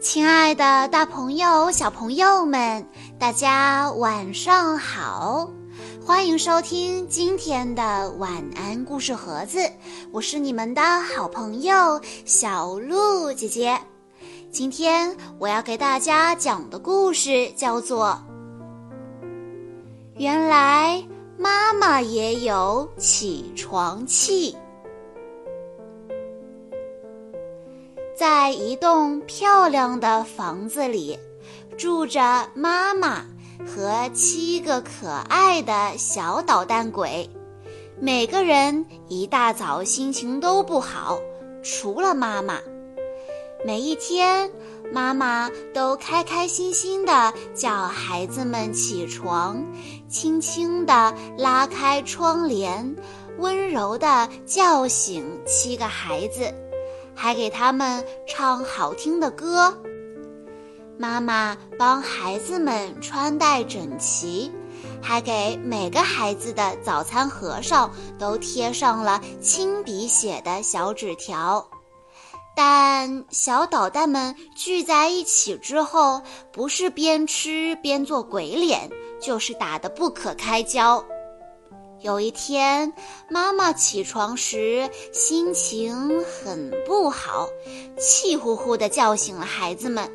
亲爱的，大朋友、小朋友们，大家晚上好！欢迎收听今天的晚安故事盒子，我是你们的好朋友小鹿姐姐。今天我要给大家讲的故事叫做《原来妈妈也有起床气》。在一栋漂亮的房子里，住着妈妈和七个可爱的小捣蛋鬼。每个人一大早心情都不好，除了妈妈。每一天，妈妈都开开心心地叫孩子们起床，轻轻地拉开窗帘，温柔地叫醒七个孩子。还给他们唱好听的歌。妈妈帮孩子们穿戴整齐，还给每个孩子的早餐盒上都贴上了亲笔写的小纸条。但小捣蛋们聚在一起之后，不是边吃边做鬼脸，就是打得不可开交。有一天，妈妈起床时心情很不好，气呼呼地叫醒了孩子们。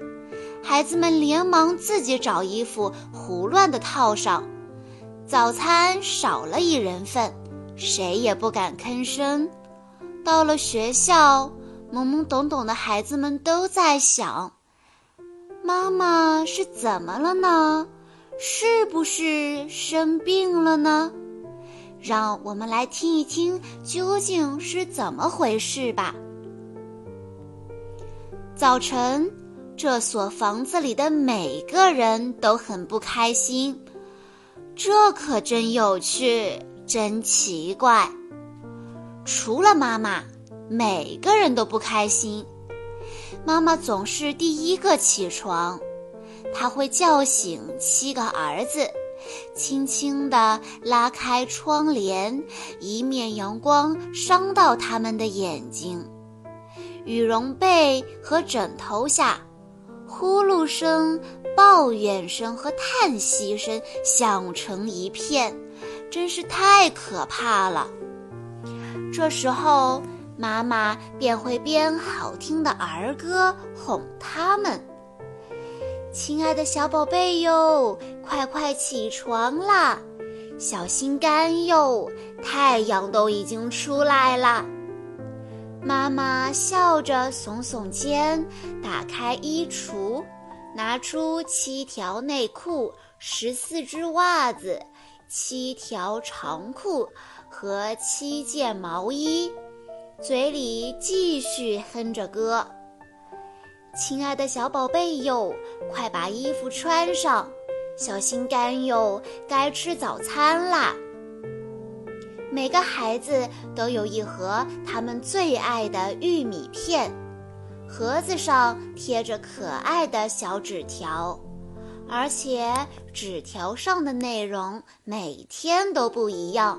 孩子们连忙自己找衣服，胡乱地套上。早餐少了一人份，谁也不敢吭声。到了学校，懵懵懂懂的孩子们都在想：妈妈是怎么了呢？是不是生病了呢？让我们来听一听究竟是怎么回事吧。早晨，这所房子里的每个人都很不开心，这可真有趣，真奇怪。除了妈妈，每个人都不开心。妈妈总是第一个起床，她会叫醒七个儿子。轻轻地拉开窗帘，以免阳光伤到他们的眼睛。羽绒被和枕头下，呼噜声、抱怨声和叹息声响成一片，真是太可怕了。这时候，妈妈便会编好听的儿歌哄他们。亲爱的小宝贝哟，快快起床啦！小心肝哟，太阳都已经出来了。妈妈笑着耸耸肩，打开衣橱，拿出七条内裤、十四只袜子、七条长裤和七件毛衣，嘴里继续哼着歌。亲爱的小宝贝哟，快把衣服穿上，小心肝哟，该吃早餐啦！每个孩子都有一盒他们最爱的玉米片，盒子上贴着可爱的小纸条，而且纸条上的内容每天都不一样。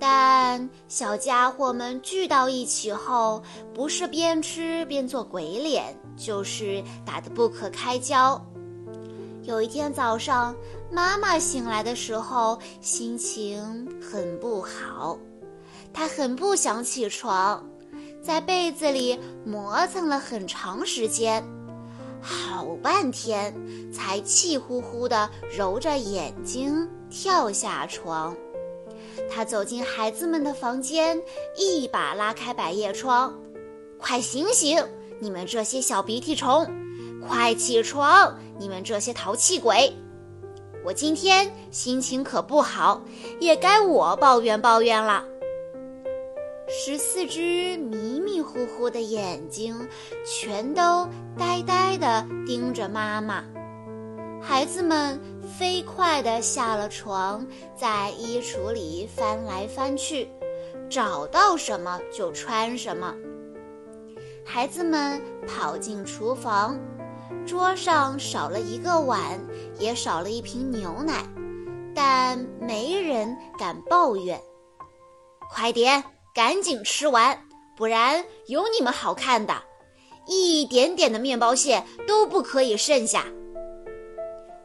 但小家伙们聚到一起后，不是边吃边做鬼脸，就是打得不可开交。有一天早上，妈妈醒来的时候心情很不好，她很不想起床，在被子里磨蹭了很长时间，好半天才气呼呼地揉着眼睛跳下床。她走进孩子们的房间，一把拉开百叶窗，“快醒醒，你们这些小鼻涕虫！快起床，你们这些淘气鬼！我今天心情可不好，也该我抱怨抱怨了。”十四只迷迷糊糊的眼睛，全都呆呆地盯着妈妈。孩子们飞快地下了床，在衣橱里翻来翻去，找到什么就穿什么。孩子们跑进厨房，桌上少了一个碗，也少了一瓶牛奶，但没人敢抱怨。快点，赶紧吃完，不然有你们好看的！一点点的面包屑都不可以剩下。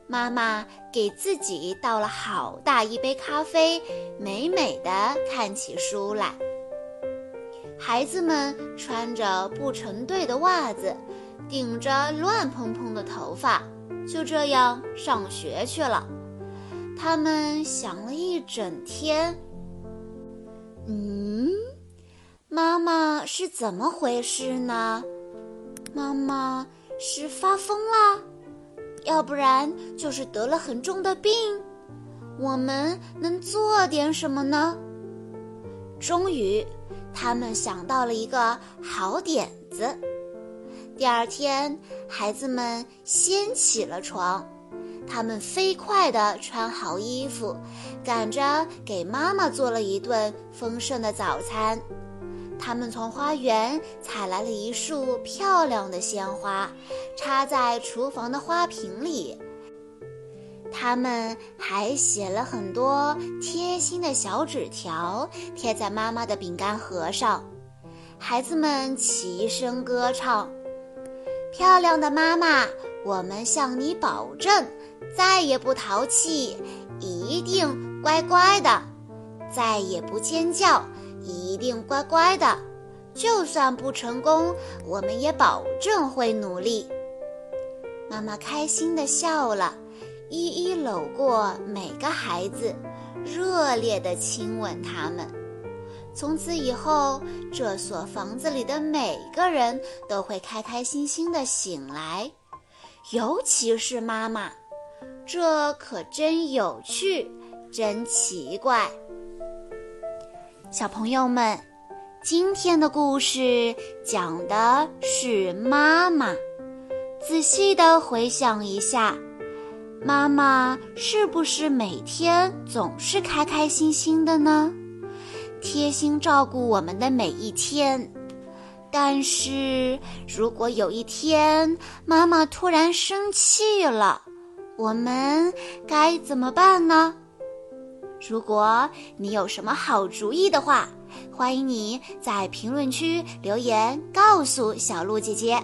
妈妈给自己倒了好大一杯咖啡，美美的看起书来。孩子们穿着不成对的袜子，顶着乱蓬蓬的头发，就这样上学去了。他们想了一整天。嗯，妈妈是怎么回事呢？妈妈是发疯了，要不然就是得了很重的病。我们能做点什么呢？终于，他们想到了一个好点子。第二天，孩子们先起了床。他们飞快地穿好衣服，赶着给妈妈做了一顿丰盛的早餐。他们从花园采来了一束漂亮的鲜花，插在厨房的花瓶里。他们还写了很多贴心的小纸条，贴在妈妈的饼干盒上。孩子们齐声歌唱：“漂亮的妈妈，我们向你保证。”再也不淘气，一定乖乖的；再也不尖叫，一定乖乖的。就算不成功，我们也保证会努力。妈妈开心地笑了，一一搂过每个孩子，热烈地亲吻他们。从此以后，这所房子里的每个人都会开开心心地醒来，尤其是妈妈。这可真有趣，真奇怪。小朋友们，今天的故事讲的是妈妈。仔细的回想一下，妈妈是不是每天总是开开心心的呢？贴心照顾我们的每一天。但是如果有一天妈妈突然生气了，我们该怎么办呢？如果你有什么好主意的话，欢迎你在评论区留言告诉小鹿姐姐。